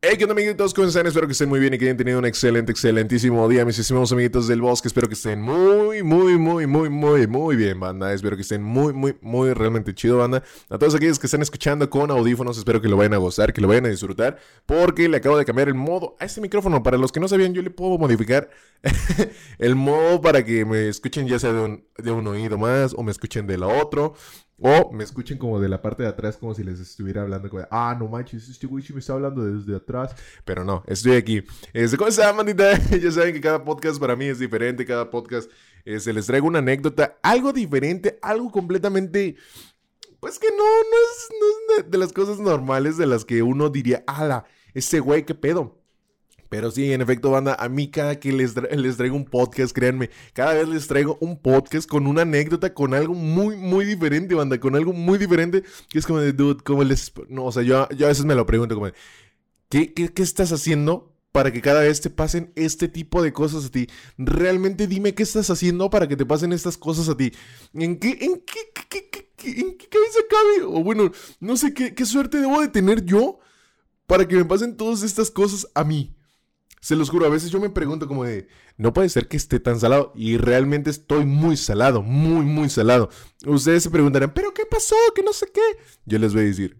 Hey, ¿qué onda amiguitos? ¿Cómo están? Espero que estén muy bien y que hayan tenido un excelente, excelentísimo día, mis estimados amiguitos del bosque. Espero que estén muy, muy, muy, muy, muy, muy bien, banda. Espero que estén muy, muy, muy realmente chido, banda. A todos aquellos que están escuchando con audífonos, espero que lo vayan a gozar, que lo vayan a disfrutar, porque le acabo de cambiar el modo a este micrófono. Para los que no sabían, yo le puedo modificar el modo para que me escuchen ya sea de un, de un oído más o me escuchen de la otro. O me escuchen como de la parte de atrás, como si les estuviera hablando. Ah, no manches, este güey me está hablando desde atrás. Pero no, estoy aquí. Este, ¿Cómo están, mandita? ya saben que cada podcast para mí es diferente. Cada podcast se les traigo una anécdota, algo diferente, algo completamente. Pues que no, no es, de las cosas normales de las que uno diría, ala, ese güey, qué pedo. Pero sí, en efecto, banda, a mí cada que les, les traigo un podcast, créanme, cada vez les traigo un podcast con una anécdota, con algo muy, muy diferente, banda, con algo muy diferente, que es como de, dude, ¿cómo les...? No, o sea, yo, yo a veces me lo pregunto como de, ¿qué, qué, qué estás haciendo para que cada vez te pasen este tipo de cosas a ti. Realmente dime qué estás haciendo para que te pasen estas cosas a ti. ¿En qué, en qué, qué, qué, en qué cabeza cabe? O bueno, no sé qué, qué suerte debo de tener yo para que me pasen todas estas cosas a mí. Se los juro, a veces yo me pregunto como de, no puede ser que esté tan salado. Y realmente estoy muy salado, muy, muy salado. Ustedes se preguntarán, ¿pero qué pasó? Que no sé qué. Yo les voy a decir,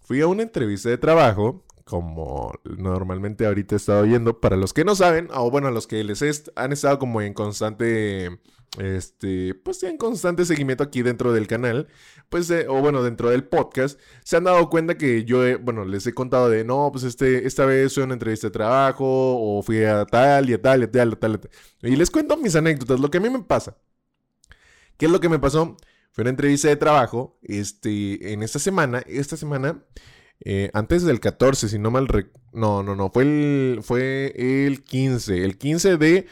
fui a una entrevista de trabajo, como normalmente ahorita he estado yendo. Para los que no saben, o bueno, a los que les han estado como en constante este, pues en constante seguimiento aquí dentro del canal, pues, eh, o bueno, dentro del podcast, se han dado cuenta que yo, bueno, les he contado de, no, pues este, esta vez fui a una entrevista de trabajo, o fui a tal y a tal y a tal y a tal. Y, les cuento mis anécdotas, lo que a mí me pasa. ¿Qué es lo que me pasó? Fue una entrevista de trabajo, este, en esta semana, esta semana, eh, antes del 14, si no mal, no, no, no, fue el, fue el 15, el 15 de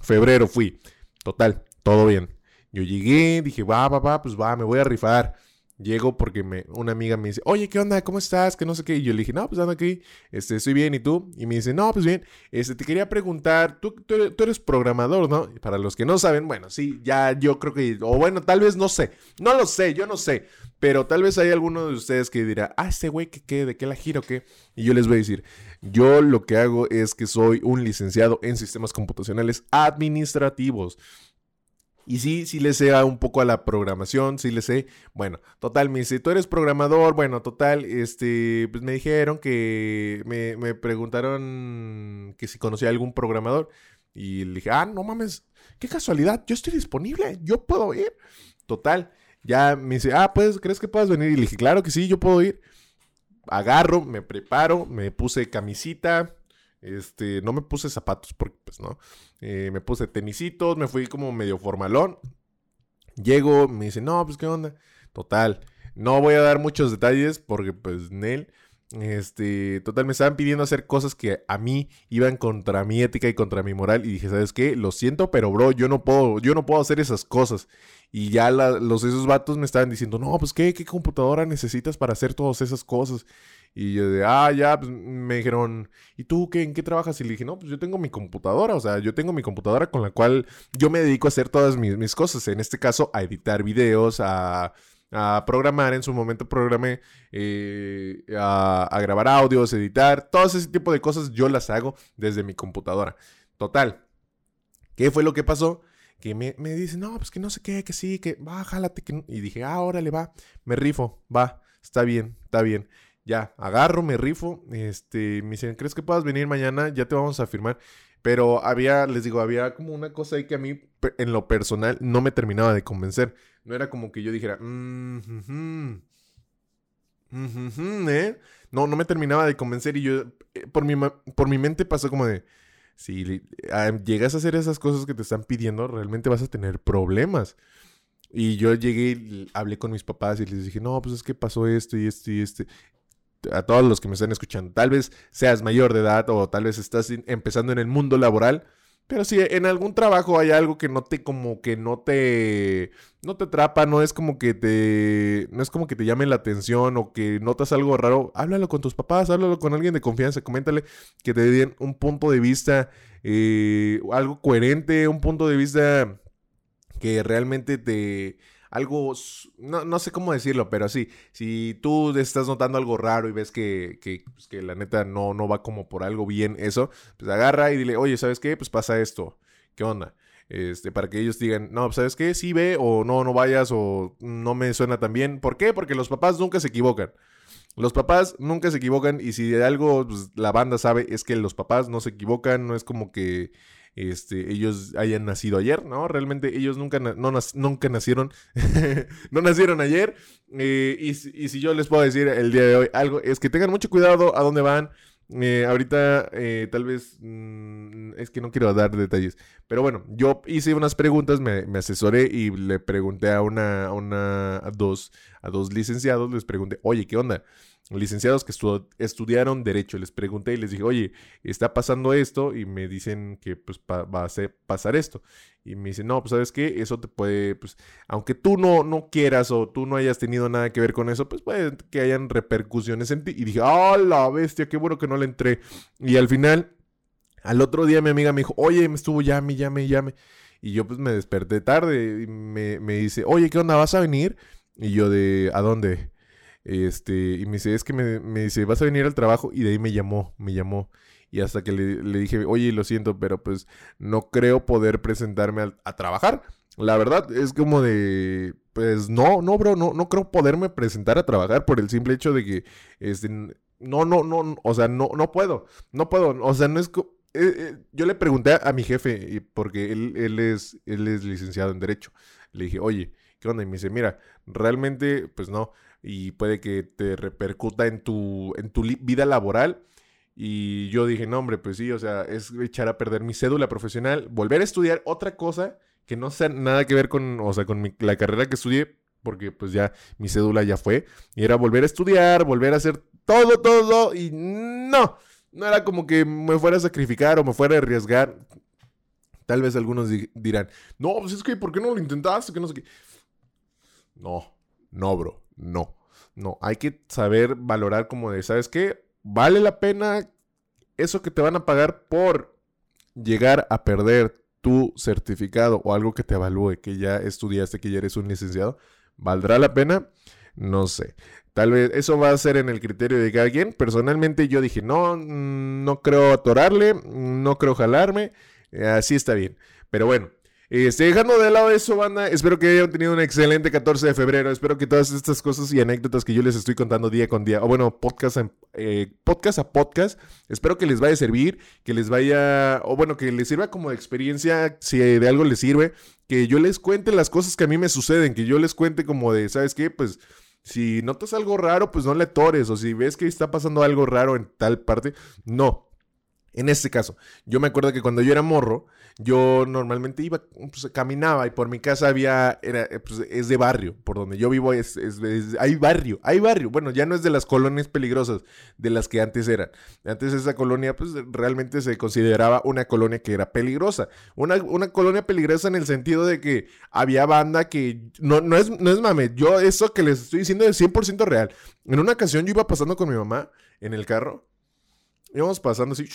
febrero fui, total todo bien. Yo llegué, dije, va, va, va, pues va, me voy a rifar. Llego porque me, una amiga me dice, oye, ¿qué onda? ¿Cómo estás? Que no sé qué. Y yo le dije, no, pues ando aquí, este, estoy bien, ¿y tú? Y me dice, no, pues bien, este, te quería preguntar, tú, tú, eres programador, ¿no? para los que no saben, bueno, sí, ya yo creo que, o bueno, tal vez no sé, no lo sé, yo no sé, pero tal vez hay alguno de ustedes que dirá, ah, este güey, ¿qué, de qué la giro, qué? Y yo les voy a decir, yo lo que hago es que soy un licenciado en sistemas computacionales administrativos. Y sí, sí le sé un poco a la programación, sí le sé. Bueno, total, me dice, tú eres programador. Bueno, total, este, pues me dijeron que me, me preguntaron que si conocía algún programador. Y le dije, ah, no mames, qué casualidad, yo estoy disponible, yo puedo ir. Total, ya me dice, ah, pues, ¿crees que puedas venir? Y le dije, claro que sí, yo puedo ir. Agarro, me preparo, me puse camisita, este, no me puse zapatos porque, pues, no. Eh, me puse tenisitos, me fui como medio formalón. Llego, me dice, no, pues, ¿qué onda? Total. No voy a dar muchos detalles porque, pues, Nel. Este, total, me estaban pidiendo hacer cosas que a mí iban contra mi ética y contra mi moral. Y dije, ¿sabes qué? Lo siento, pero bro, yo no puedo, yo no puedo hacer esas cosas. Y ya los, esos vatos me estaban diciendo, no, pues, ¿qué, ¿qué computadora necesitas para hacer todas esas cosas? Y yo de, ah, ya, pues me dijeron, ¿y tú qué, en qué trabajas? Y le dije, no, pues yo tengo mi computadora, o sea, yo tengo mi computadora con la cual yo me dedico a hacer todas mis, cosas. En este caso, a editar videos, a, programar, en su momento programé, eh, a, a, grabar audios, editar, todo ese tipo de cosas yo las hago desde mi computadora. Total. ¿Qué fue lo que pasó? Que me, me dice, no, pues que no sé qué, que sí, que va, jálate. Que... Y dije, ah, órale, va, me rifo, va, está bien, está bien. Ya, agarro, me rifo. Este, me dicen, ¿crees que puedas venir mañana? Ya te vamos a firmar. Pero había, les digo, había como una cosa ahí que a mí, en lo personal, no me terminaba de convencer. No era como que yo dijera, mmm, ¿eh? No, no me terminaba de convencer y yo, eh, por mi, por mi mente pasó como de, si ah, llegas a hacer esas cosas que te están pidiendo, realmente vas a tener problemas. Y yo llegué, hablé con mis papás y les dije, no, pues es que pasó esto y esto y este a todos los que me están escuchando, tal vez seas mayor de edad o tal vez estás empezando en el mundo laboral, pero si en algún trabajo hay algo que no te como que no te no te atrapa, no es como que te no es como que te llame la atención o que notas algo raro, háblalo con tus papás, háblalo con alguien de confianza, coméntale que te den un punto de vista eh, algo coherente, un punto de vista que realmente te algo, no, no, sé cómo decirlo, pero sí, si tú estás notando algo raro y ves que, pues, que la neta no, no va como por algo bien eso, pues agarra y dile, oye, ¿sabes qué? Pues pasa esto, ¿qué onda? Este, para que ellos digan, no, ¿sabes qué? Sí ve o no, no vayas o no me suena tan bien. ¿Por qué? Porque los papás nunca se equivocan. Los papás nunca se equivocan y si de algo pues, la banda sabe es que los papás no se equivocan, no es como que este, ellos hayan nacido ayer, ¿no? Realmente ellos nunca, no, nunca nacieron, no nacieron ayer. Eh, y, si yo les puedo decir el día de hoy algo, es que tengan mucho cuidado a dónde van, eh, ahorita eh, tal vez mm, es que no quiero dar detalles, pero bueno, yo hice unas preguntas, me, asesoré y le pregunté a una, a una, dos, a dos licenciados, les pregunté, oye, ¿qué onda? Licenciados que estudiaron derecho. Les pregunté y les dije, oye, está pasando esto y me dicen que pues va a pasar esto. Y me dicen, no, pues sabes qué, eso te puede, pues, aunque tú no, no quieras o tú no hayas tenido nada que ver con eso, pues puede que hayan repercusiones en ti. Y dije, ah, la bestia, qué bueno que no le entré. Y al final, al otro día mi amiga me dijo, oye, me estuvo llame, llame, llame. Y yo pues me desperté tarde y me, me dice, oye, ¿qué onda? ¿Vas a venir? Y yo de, ¿a dónde? Este, y me dice, es que me, me, dice, vas a venir al trabajo. Y de ahí me llamó, me llamó. Y hasta que le, le dije, oye, lo siento, pero pues no creo poder presentarme a, trabajar. La verdad es como de, pues no, no, bro, no, no creo poderme presentar a trabajar por el simple hecho de que, este, no, no, no, o sea, no, no puedo, no puedo, o sea, no es... Eh, eh, yo le pregunté a, mi jefe, porque él, él, es, él es licenciado en Derecho. Le dije, oye, ¿qué onda? Y me dice, mira, realmente, pues no, y puede que te repercuta en tu, en tu vida laboral. Y yo dije, no, hombre, pues sí, o sea, es echar a perder mi cédula profesional, volver a estudiar otra cosa que no sea nada que ver con, o sea, con la carrera que estudié, porque pues ya mi cédula ya fue, y era volver a estudiar, volver a hacer todo, todo, y no, no era como que me fuera a sacrificar o me fuera a arriesgar. Tal vez algunos dirán, no, pues es que, ¿por qué no lo intentaste? Que no sé qué. No, no, bro, no. No, hay que saber valorar como de, ¿sabes qué? Vale la pena eso que te van a pagar por llegar a perder tu certificado o algo que te evalúe, que ya estudiaste, que ya eres un licenciado. ¿Valdrá la pena? No sé. Tal vez eso va a ser en el criterio de cada quien. Personalmente yo dije, no, mm, no creo atorarle, no creo jalarme. Así está bien. Pero bueno, este, dejando de lado eso, banda, espero que hayan tenido un excelente 14 de febrero. Espero que todas estas cosas y anécdotas que yo les estoy contando día con día, o bueno, podcast, eh, podcast a podcast, espero que les vaya a servir, que les vaya, o bueno, que les sirva como experiencia, si de algo les sirve, que yo les cuente las cosas que a mí me suceden, que yo les cuente como de, ¿sabes qué? Pues si notas algo raro, pues no le tores, o si ves que está pasando algo raro en tal parte, no. En este caso, yo me acuerdo que cuando yo era morro, yo normalmente iba, pues, caminaba y por mi casa había, era, eh, pues, es de barrio, por donde yo vivo es, hay barrio, hay barrio. Bueno, ya no es de las colonias peligrosas de las que antes eran. Antes esa colonia, pues realmente se consideraba una colonia que era peligrosa. Una, una colonia peligrosa en el sentido de que había banda que, no, no, es, no es mame, yo eso que les estoy diciendo es 100% real. En una ocasión yo iba pasando con mi mamá en el carro, íbamos pasando así,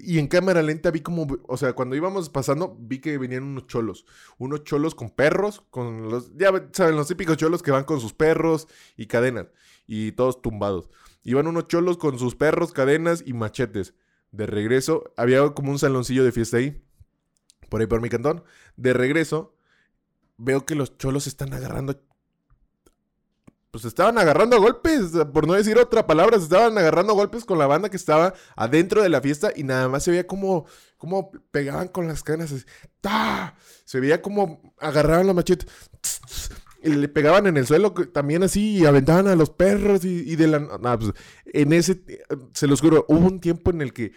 y en cámara lenta vi como, o sea, cuando íbamos pasando, vi que venían unos cholos. Unos cholos con perros, con los, ya saben, los típicos cholos que van con sus perros y cadenas. Y todos tumbados. Iban unos cholos con sus perros, cadenas y machetes. De regreso, había como un saloncillo de fiesta ahí. Por ahí por mi cantón. De regreso, veo que los cholos están agarrando pues estaban agarrando golpes, por no decir otra palabra, se estaban agarrando golpes con la banda que estaba adentro de la fiesta y nada más se veía como, como pegaban con las cadenas. Se veía como agarraban la machete y le pegaban en el suelo también así y aventaban a los perros y, de la... Pues, en ese, se los juro, hubo un tiempo en el que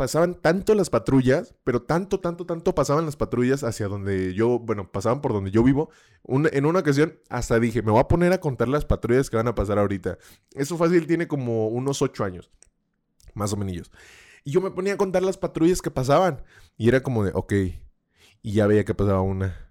pasaban tanto las patrullas, pero tanto, tanto, tanto pasaban las patrullas hacia donde yo, bueno, pasaban por donde yo vivo. en una ocasión hasta dije, me voy a poner a contar las patrullas que van a pasar ahorita. Eso fácil tiene como unos ocho años, más o menos. Y yo me ponía a contar las patrullas que pasaban. Y era como de, ok, y ya veía que pasaba una.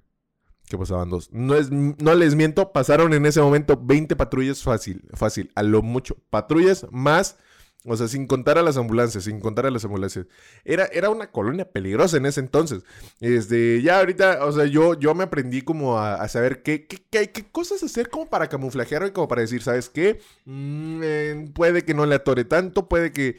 Que pasaban dos. No, es, no les miento, pasaron en ese momento 20 patrullas fácil, fácil, a lo mucho. Patrullas más O sea, sin contar a las ambulancias, sin contar a las ambulancias. Era, era una colonia peligrosa en ese entonces. Este, ya ahorita, o sea, yo, yo me aprendí como a, saber qué, qué, cosas hacer como para camuflajear y como para decir, ¿sabes qué? Mm, eh, puede que no le atore tanto, puede que,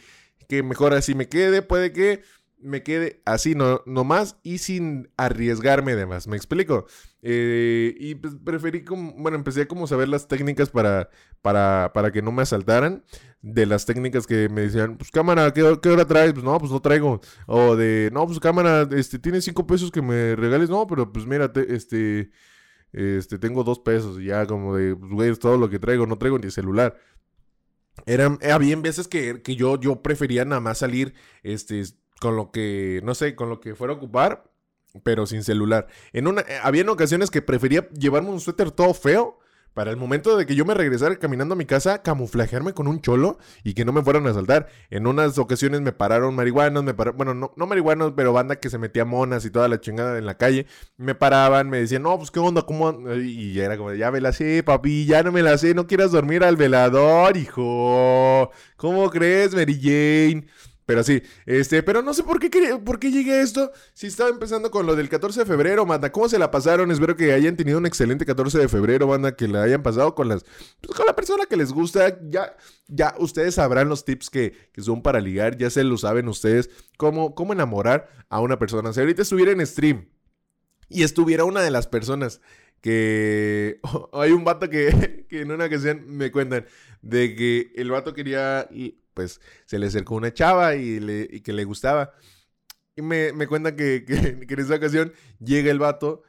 que mejor así me quede, puede que me quede así no, nomás y sin arriesgarme de más. ¿Me explico? Eh, y pues preferí como, bueno, empecé a saber las técnicas para, para, para que no me asaltaran. De las técnicas que me decían, pues cámara, ¿qué, hora traes? Pues no, pues no traigo. O de, no, pues cámara, este, tienes cinco pesos que me regales. No, pero pues mírate, este, este, tengo dos pesos. Y ya como de, pues güey, es todo lo que traigo, no traigo ni celular. Eran, había veces que, que, yo, yo prefería nada más salir, este, con lo que, no sé, con lo que fuera a ocupar, pero sin celular. En una, eh, había ocasiones que prefería llevarme un suéter todo feo para el momento de que yo me regresara caminando a mi casa, camuflajearme con un cholo y que no me fueran a asaltar. En unas ocasiones me pararon marihuanos, me pararon, bueno, no, no marihuanos, pero banda que se metía monas y toda la chingada en la calle. Me paraban, me decían, no, pues qué onda, cómo. Y ya era como, ya me la sé, papi, ya no me la sé, no quieras dormir al velador, hijo. ¿Cómo crees, Mary Jane? Pero sí, este, pero no sé por qué, por qué llegué a esto. Si estaba empezando con lo del 14 de febrero, banda. ¿Cómo se la pasaron? Espero que hayan tenido un excelente 14 de febrero, banda. Que la hayan pasado con las. Pues, con la persona que les gusta. Ya, ya ustedes sabrán los tips que, son para ligar. Ya se lo saben ustedes. Cómo, cómo enamorar a una persona. Si ahorita estuviera en stream y estuviera una de las personas que hay un vato que, que en una ocasión me cuentan de que el vato quería pues se le acercó una chava y, que le gustaba. Y me, me cuenta que, que, en esa ocasión llega el vato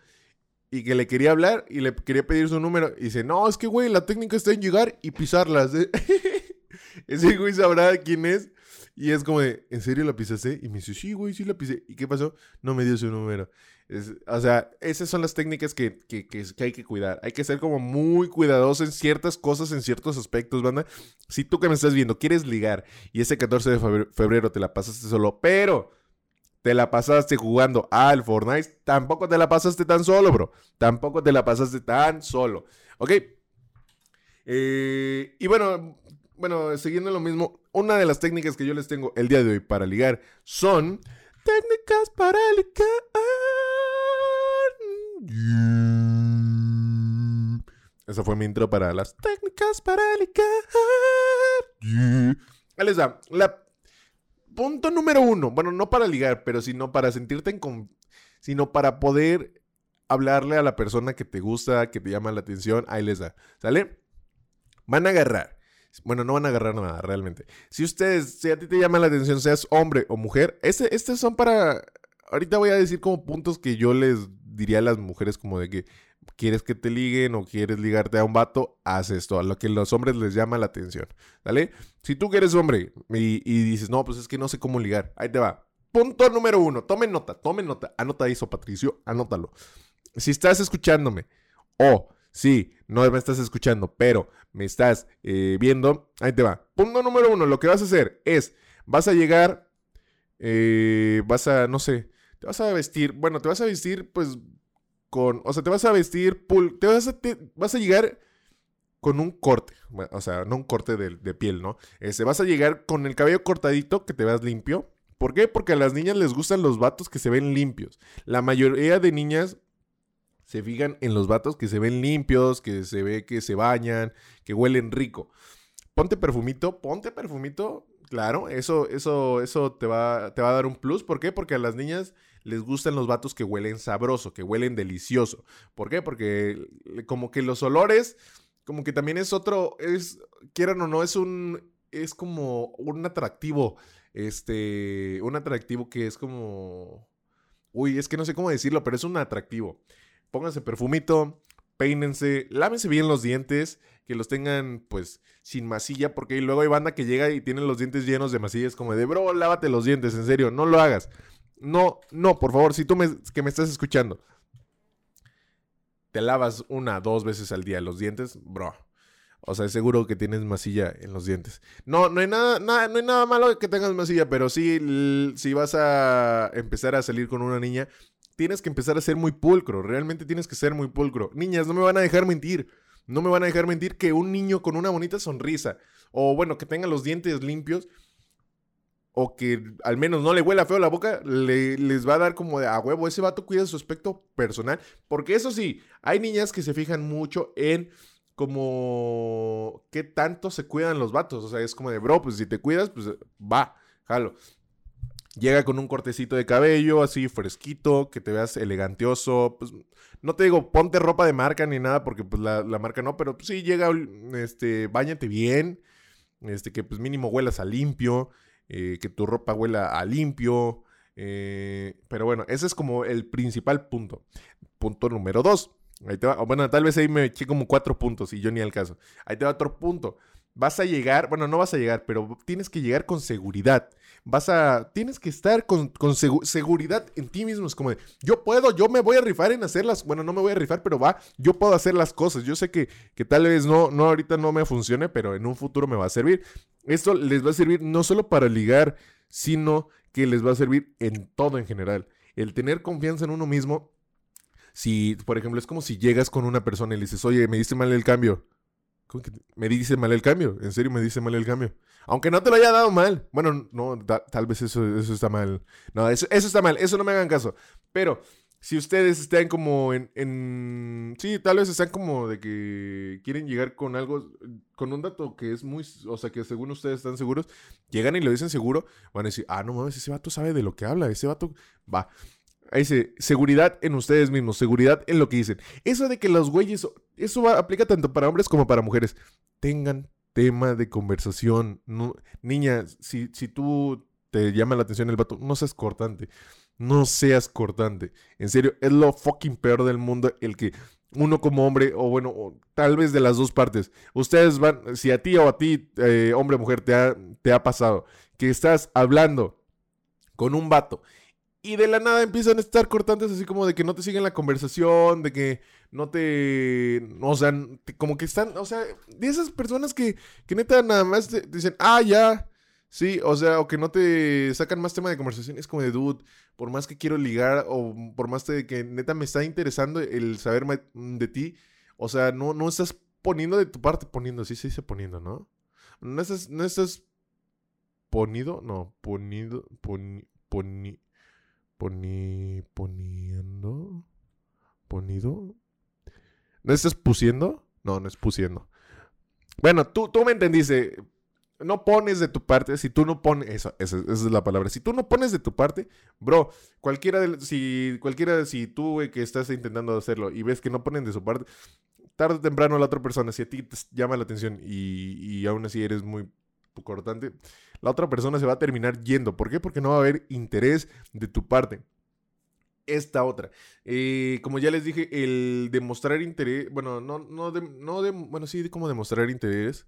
y que le quería hablar y le quería pedir su número. Y dice, no, es que, güey, la técnica está en llegar y pisarlas. Ese güey sabrá quién es. Y es como de, ¿en serio la pisaste? Y me dice, sí, güey, sí la pisé. ¿Y qué pasó? No me dio su número o sea, esas son las técnicas que, hay que cuidar. Hay que ser como muy cuidadoso en ciertas cosas, en ciertos aspectos, banda. Si tú que me estás viendo quieres ligar y ese 14 de febrero te la pasaste solo, pero te la pasaste jugando al Fortnite, tampoco te la pasaste tan solo, bro. Tampoco te la pasaste tan solo. ¿Ok? Eh, y bueno, bueno, siguiendo lo mismo, una de las técnicas que yo les tengo el día de hoy para ligar son técnicas para ligar. Esa fue mi intro para las técnicas para ligar. Ahí les. La punto número uno. Bueno, no para ligar, pero sino para sentirte en. Con... Sino para poder hablarle a la persona que te gusta, que te llama la atención. Ahí les da. ¿Sale? Van a agarrar. Bueno, no van a agarrar nada, realmente. Si ustedes, si a ti te llama la atención, seas hombre o mujer, este, estos son para. Ahorita voy a decir como puntos que yo les diría a las mujeres como de que quieres que te liguen o quieres ligarte a un vato, haz esto, a lo que los hombres les llama la atención, ¿vale? Si tú que eres hombre y, dices, no, pues es que no sé cómo ligar, ahí te va. Punto número uno, tomen nota, tomen nota, anota eso, Patricio, anótalo. Si estás escuchándome o si no me estás escuchando, pero me estás eh, viendo, ahí te va. Punto número uno, lo que vas a hacer es, vas a llegar, eh, vas a, no sé, te vas a vestir, bueno, te vas a vestir pues con, o sea, te vas a vestir, te vas a, vas a llegar con un corte, o sea, no un corte de, piel, ¿no? Este, vas a llegar con el cabello cortadito, que te veas limpio. ¿Por qué? Porque a las niñas les gustan los vatos que se ven limpios. La mayoría de niñas se fijan en los vatos que se ven limpios, que se ve que se bañan, que huelen rico. Ponte perfumito, ponte perfumito, claro, eso, eso, eso te va, te va a dar un plus. ¿Por qué? Porque a las niñas les gustan los vatos que huelen sabroso, que huelen delicioso. ¿Por qué? Porque como que los olores, como que también es otro, es, quieran o no, es un, es como un atractivo, este, un atractivo que es como, uy, es que no sé cómo decirlo, pero es un atractivo. Pónganse perfumito, peínense, lávense bien los dientes, que los tengan pues sin masilla, porque luego hay banda que llega y tiene los dientes llenos de masillas, como de, bro, lávate los dientes, en serio, no lo hagas. No, no, por favor, si tú me, que me estás escuchando, te lavas una, dos veces al día los dientes, bro. O sea, es seguro que tienes masilla en los dientes. No, no hay nada, nada, no hay nada malo que tengas masilla, pero sí, si vas a empezar a salir con una niña, tienes que empezar a ser muy pulcro. Realmente tienes que ser muy pulcro. Niñas, no me van a dejar mentir. No me van a dejar mentir que un niño con una bonita sonrisa, o bueno, que tenga los dientes limpios, o que al menos no le huela feo la boca, le, les va a dar como de a huevo. Ese vato cuida su aspecto personal. Porque eso sí, hay niñas que se fijan mucho en como qué tanto se cuidan los vatos. O sea, es como de, bro, pues si te cuidas, pues va, jalo. Llega con un cortecito de cabello así fresquito, que te veas elegantioso. Pues no te digo ponte ropa de marca ni nada, porque pues la, marca no, pero pues, sí llega, este, bañate bien, este, que pues mínimo huelas a limpio. Eh, que tu ropa huela a limpio. Eh, pero bueno, ese es como el principal punto. Punto número dos. Ahí te va. Bueno, tal vez ahí me eché como cuatro puntos y yo ni al caso. Ahí te va otro punto vas a llegar, bueno, no vas a llegar, pero tienes que llegar con seguridad. Vas a, tienes que estar con, seguridad en ti mismo. Es como de, yo puedo, yo me voy a rifar en hacerlas. Bueno, no me voy a rifar, pero va, yo puedo hacer las cosas. Yo sé que, que tal vez no, no ahorita no me funcione, pero en un futuro me va a servir. Esto les va a servir no solo para ligar, sino que les va a servir en todo en general. El tener confianza en uno mismo. Si, por ejemplo, es como si llegas con una persona y le dices, oye, me diste mal el cambio me dice mal el cambio. En serio, me dice mal el cambio. Aunque no te lo haya dado mal. Bueno, no, tal vez eso, eso está mal. No, eso, eso está mal. Eso no me hagan caso. Pero si ustedes están como en, en, Sí, tal vez están como de que quieren llegar con algo, con un dato que es muy... O sea, que según ustedes están seguros, llegan y lo dicen seguro, van a decir, ah, no mames, ese vato sabe de lo que habla, ese vato va. Ahí dice, seguridad en ustedes mismos, seguridad en lo que dicen. Eso de que los güeyes, eso aplica tanto para hombres como para mujeres. Tengan tema de conversación. Niña, si, si tú te llama la atención el vato, no seas cortante. No seas cortante. En serio, es lo fucking peor del mundo el que uno como hombre, o bueno, tal vez de las dos partes, ustedes van, si a ti o a ti, eh, hombre o mujer, te ha, te ha pasado que estás hablando con un vato y de la nada empiezan a estar cortantes así como de que no te siguen la conversación, de que no te... O sea, como que están... O sea, de esas personas que, que neta nada más dicen, ah, ya. Sí, o sea, o que no te sacan más tema de conversación. Es como de, dude, por más que quiero ligar o por más de que neta me está interesando el saber de ti, o sea, no, no estás poniendo de tu parte, poniendo, sí se dice poniendo, ¿no? No estás, no estás ponido, no, ponido, poni, poni, Poni, poniendo. Ponido. ¿No estás pusiendo? No, no es pusiendo. Bueno, tú, tú me entendiste. No pones de tu parte. Si tú no pones. Esa, esa, es la palabra. Si tú no pones de tu parte, bro, cualquiera de. Si cualquiera, si tú, que estás intentando hacerlo y ves que no ponen de su parte, tarde o temprano la otra persona, si a ti te llama la atención y, y aún así eres muy cortante, la otra persona se va a terminar yendo. ¿Por qué? Porque no va a haber interés de tu parte. Esta otra. Eh, como ya les dije, el demostrar interés, bueno, no, no, de, no bueno, sí, como demostrar interés,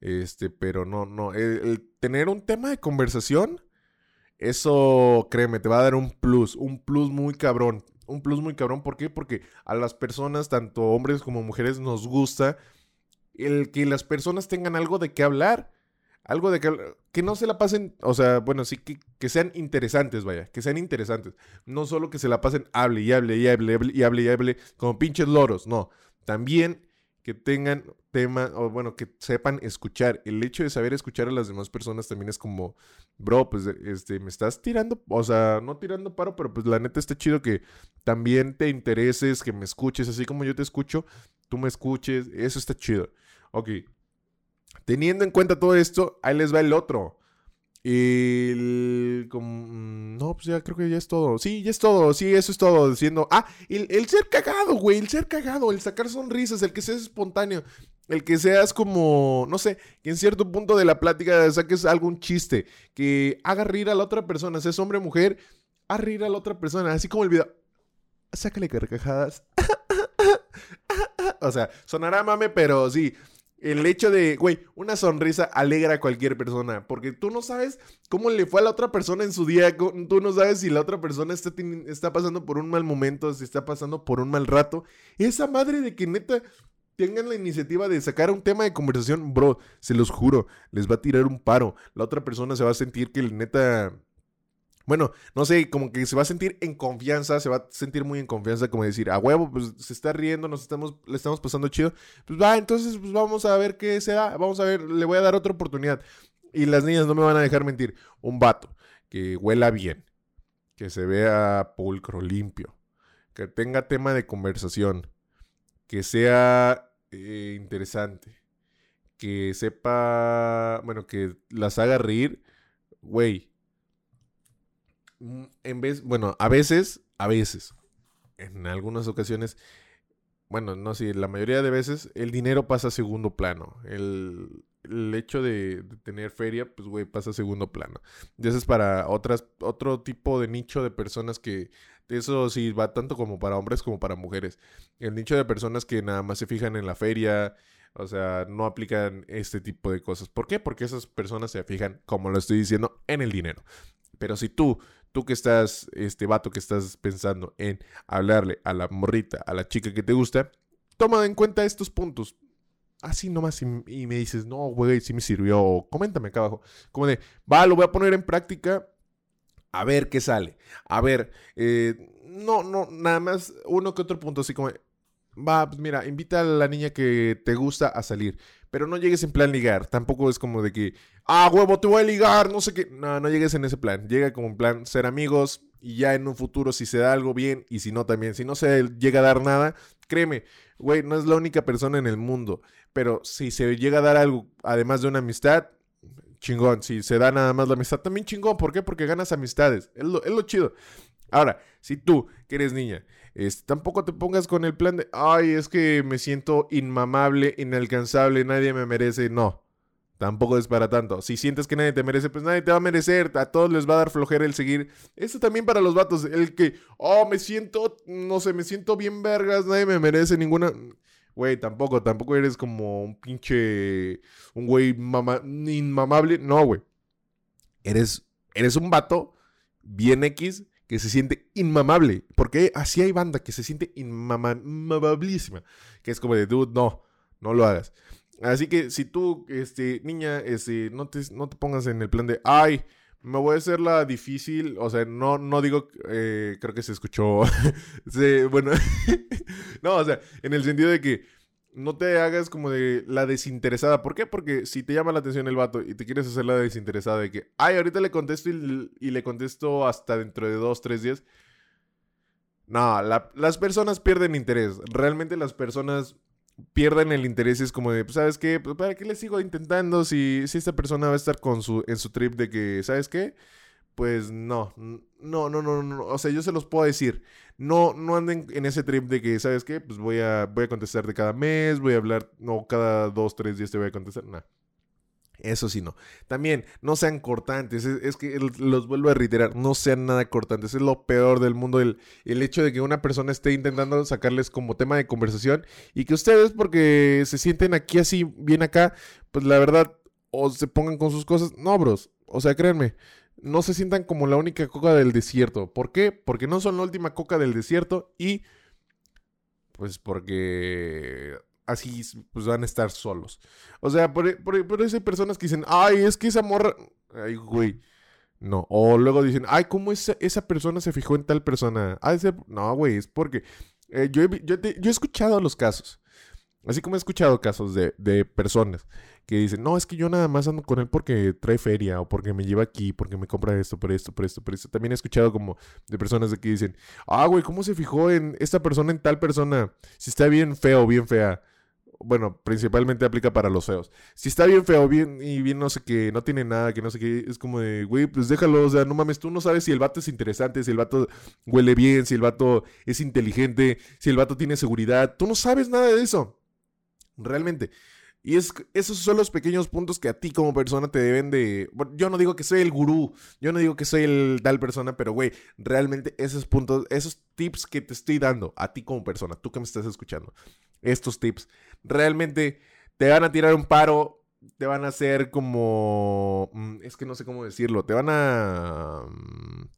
este, pero no, no, el, tener un tema de conversación, eso, créeme, te va a dar un plus, un plus muy cabrón, un plus muy cabrón, ¿por qué? Porque a las personas, tanto hombres como mujeres, nos gusta el que las personas tengan algo de qué hablar. Algo de que, que no se la pasen, o sea, bueno, sí que, que, sean interesantes, vaya, que sean interesantes. No solo que se la pasen hable y hable y hable y hable y hable como pinches loros, no. También que tengan tema, o bueno, que sepan escuchar. El hecho de saber escuchar a las demás personas también es como, bro, pues este, me estás tirando, o sea, no tirando paro, pero pues la neta está chido que también te intereses, que me escuches, así como yo te escucho, tú me escuches, eso está chido. Ok. Teniendo en cuenta todo esto, ahí les va el otro. El. Mm, no, pues ya creo que ya es todo. Sí, ya es todo. Sí, eso es todo. Diciendo. Ah, el, ser cagado, güey. El ser cagado. El sacar sonrisas. El que seas espontáneo. El que seas como. No sé. Que en cierto punto de la plática saques algún chiste. Que haga reír a la otra persona. Seas hombre o mujer. Haga reír a la otra persona. Así como el video. Sácale carcajadas. o sea, sonará mame, pero sí. El hecho de, güey, una sonrisa alegra a cualquier persona, porque tú no sabes cómo le fue a la otra persona en su día, tú no sabes si la otra persona está, está pasando por un mal momento, si está pasando por un mal rato. Esa madre de que neta tengan la iniciativa de sacar un tema de conversación, bro, se los juro, les va a tirar un paro. La otra persona se va a sentir que neta bueno, no sé, como que se va a sentir en confianza, se va a sentir muy en confianza, como decir, a huevo, pues se está riendo, nos estamos, le estamos pasando chido. Pues va, entonces pues vamos a ver qué se da, vamos a ver, le voy a dar otra oportunidad. Y las niñas no me van a dejar mentir. Un vato que huela bien, que se vea pulcro, limpio, que tenga tema de conversación, que sea eh, interesante, que sepa, bueno, que las haga reír, güey. Mm, en vez, bueno, a veces, a veces, en algunas ocasiones, bueno, no sé, la mayoría de veces el dinero pasa a segundo plano. El, hecho de, tener feria, pues, güey, pasa a segundo plano. Y eso es para otras, otro tipo de nicho de personas que, eso sí va tanto como para hombres como para mujeres. El nicho de personas que nada más se fijan en la feria, o sea, no aplican este tipo de cosas. ¿Por qué? Porque esas personas se fijan, como lo estoy diciendo, en el dinero. Pero si tú tú que estás, este vato que estás pensando en hablarle a la morrita, a la chica que te gusta, toma en cuenta estos puntos. Así nomás y, y me dices, no, güey, sí me sirvió. Coméntame acá abajo. Como de, va, lo voy a poner en práctica. A ver qué sale. A ver, eh, no, no, nada más uno que otro punto, así como, va, pues mira, invita a la niña que te gusta a salir. Pero no llegues en plan ligar. Tampoco es como de que, ah, huevo, te voy a ligar, no sé qué. No, no llegues en ese plan. Llega como en plan ser amigos y ya en un futuro si se da algo bien y si no también. Si no se llega a dar nada, créeme, güey, no es la única persona en el mundo. Pero si se llega a dar algo, además de una amistad, chingón. Si se da nada más la amistad, también chingón. ¿Por qué? Porque ganas amistades. Es lo, es lo chido. Ahora, si tú, que eres niña, tampoco te pongas con el plan de, ay, es que me siento inmamable, inalcanzable, nadie me merece. No, tampoco es para tanto. Si sientes que nadie te merece, pues nadie te va a merecer. A todos les va a dar flojera el seguir. Esto también para los vatos, el que, oh, me siento, no sé, me siento bien vergas, nadie me merece ninguna. Güey, tampoco, tampoco eres como un pinche, un güey inmamable. No, güey. Eres, eres un vato bien X que se siente inmamable. Porque así hay banda que se siente inmamablísima. Que es como de, dude, no, no lo hagas. Así que si tú, este, niña, este, no te, no te pongas en el plan de, ay, me voy a hacer la difícil. O sea, no, no digo, eh, creo que se escuchó. bueno, no, o sea, en el sentido de que no te hagas como de la desinteresada. ¿Por qué? Porque si te llama la atención el vato y te quieres hacer la desinteresada de que, ay, ahorita le contesto y, le contesto hasta dentro de dos, tres días. No, las personas pierden interés. Realmente las personas pierden el interés. Es como de, pues, ¿sabes qué? Pues, ¿Para qué le sigo intentando si, si esta persona va a estar con su, en su trip de que, ¿sabes qué? pues no, no, no, no, no, o sea, yo se los puedo decir, no, no anden en ese trip de que, ¿sabes qué? Pues voy a, voy a contestarte cada mes, voy a hablar, no, cada dos, tres días te voy a contestar, no. Eso sí, no. También, no sean cortantes. Es, que los vuelvo a reiterar, no sean nada cortantes. Es lo peor del mundo. El, el, hecho de que una persona esté intentando sacarles como tema de conversación y que ustedes, porque se sienten aquí así, bien acá, pues la verdad, o se pongan con sus cosas. No, bros. O sea, créanme no se sientan como la única coca del desierto. ¿Por qué? Porque no son la última coca del desierto y pues porque así pues van a estar solos. O sea, por, por, eso hay personas que dicen, ay, es que esa morra, ay, güey. No, o luego dicen, ay, ¿cómo esa, esa persona se fijó en tal persona? Ah, No, güey, es porque eh, yo, he, yo, he escuchado los casos. Así como he escuchado casos de, de personas que dicen, no, es que yo nada más ando con él porque trae feria o porque me lleva aquí, porque me compra esto, por esto, por esto, por esto. También he escuchado como de personas de que dicen, ah, güey, ¿cómo se fijó en esta persona en tal persona? Si está bien feo bien fea. Bueno, principalmente aplica para los feos. Si está bien feo bien y bien no sé qué, no tiene nada, que no sé qué, es como de, güey, pues déjalo, o sea, no mames, tú no sabes si el vato es interesante, si el vato huele bien, si el vato es inteligente, si el vato tiene seguridad, tú no sabes nada de eso. Realmente. Y es, esos son los pequeños puntos que a ti como persona te deben de... yo no digo que soy el gurú, yo no digo que soy el tal persona, pero güey, realmente esos puntos, esos tips que te estoy dando a ti como persona, tú que me estás escuchando, estos tips, realmente te van a tirar un paro, te van a hacer como... Mm, es que no sé cómo decirlo, te van a... Mm,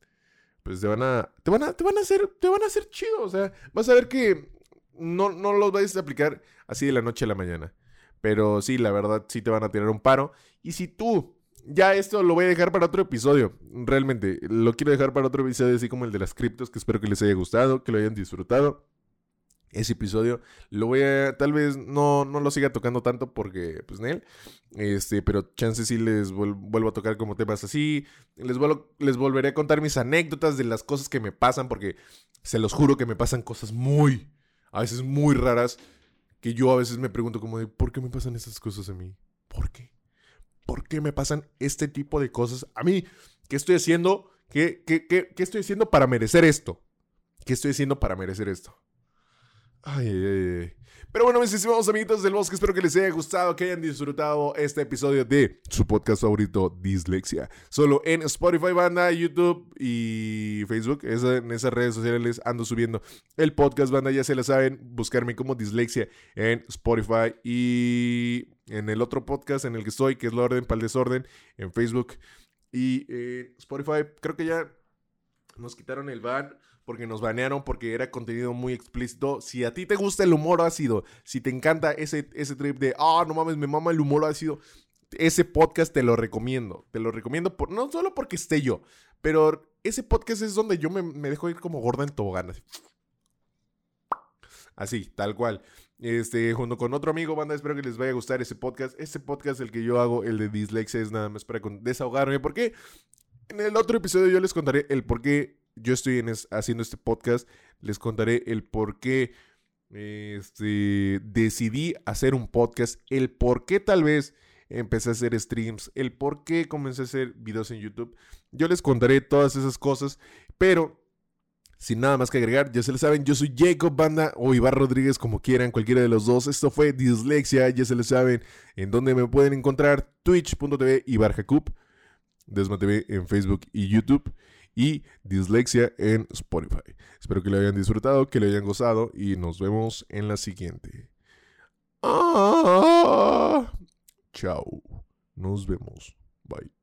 pues te van a... Te van a, te van a hacer... Te van a hacer chido, o sea, vas a ver que no, no los vais a aplicar así de la noche a la mañana. Pero sí, la verdad, sí te van a tirar un paro. Y si tú, ya esto lo voy a dejar para otro episodio, realmente, lo quiero dejar para otro episodio, así como el de las criptos, que espero que les haya gustado, que lo hayan disfrutado. ese episodio. Lo voy a, tal vez no, no lo siga tocando tanto porque, pues, Nel, este, pero chances sí les vuelvo a tocar como temas así. Les, les volveré a contar mis anécdotas de las cosas que me pasan porque se los juro que me pasan cosas muy, a veces muy raras, que yo a veces me pregunto como de, ¿por qué me pasan estas cosas a mí? ¿Por qué? ¿Por qué me pasan este tipo de cosas a mí? ¿Qué estoy haciendo? ¿Qué, qué, qué, qué estoy haciendo para merecer esto? ¿Qué estoy haciendo para merecer esto? Ay, ay, ay. Pero bueno, mis estimados amiguitos del bosque, espero que les haya gustado, que hayan disfrutado este episodio de su podcast favorito, Dislexia. Solo en Spotify, banda, YouTube y Facebook. en esas redes sociales les ando subiendo el podcast, banda. Ya se la saben, buscarme como Dislexia en Spotify y en el otro podcast en el que estoy, que es La Orden para el Desorden, en Facebook y eh, Spotify. Creo que ya nos quitaron el ban porque nos banearon porque era contenido muy explícito. Si a ti te gusta el humor ácido, si te encanta ese, ese trip de, ah, no mames, me mama el humor ácido, ese podcast te lo recomiendo. Te lo recomiendo por, no solo porque esté yo, pero ese podcast es donde yo me, dejo ir como gorda en tobogán. Así. así, tal cual. Este, junto con otro amigo, banda, espero que les vaya a gustar ese podcast. Ese podcast, el que yo hago, el de Dislexia, es nada más para desahogarme. Porque en el otro episodio yo les contaré el por qué yo estoy haciendo este podcast, les contaré el por qué este, decidí hacer un podcast, el por qué tal vez empecé a hacer streams, el por qué comencé a hacer videos en YouTube. Yo les contaré todas esas cosas, pero sin nada más que agregar, ya se lo saben, yo soy Jacob Banda o Ibar Rodríguez, como quieran, cualquiera de los dos. Esto fue Dislexia, ya se lo saben, en donde me pueden encontrar twitch.tv Ibar Jacob, Desma TV en Facebook y YouTube y Dislexia en Spotify. Espero que lo hayan disfrutado, que lo hayan gozado y nos vemos en la siguiente. Ah, chao. Nos vemos. Bye.